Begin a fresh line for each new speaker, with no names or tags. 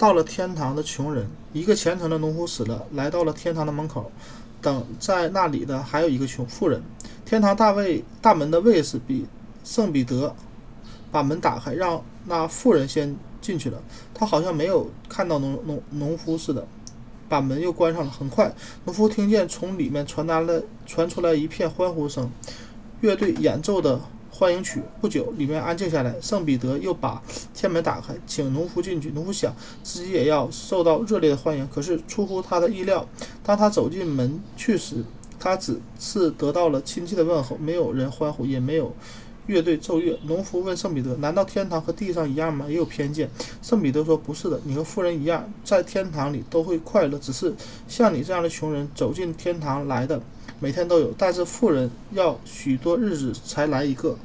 到了天堂的穷人，一个虔诚的农夫死了，来到了天堂的门口，等在那里的还有一个穷富人。天堂大卫大门的卫士比圣彼得把门打开，让那富人先进去了。他好像没有看到农农农夫似的，把门又关上了。很快，农夫听见从里面传达了传出来一片欢呼声，乐队演奏的。欢迎曲。不久，里面安静下来。圣彼得又把天门打开，请农夫进去。农夫想自己也要受到热烈的欢迎，可是出乎他的意料，当他走进门去时，他只是得到了亲切的问候，没有人欢呼，也没有乐队奏乐。农夫问圣彼得：“难道天堂和地上一样吗？也有偏见？”圣彼得说：“不是的，你和富人一样，在天堂里都会快乐。只是像你这样的穷人走进天堂来的，每天都有；但是富人要许多日子才来一个。”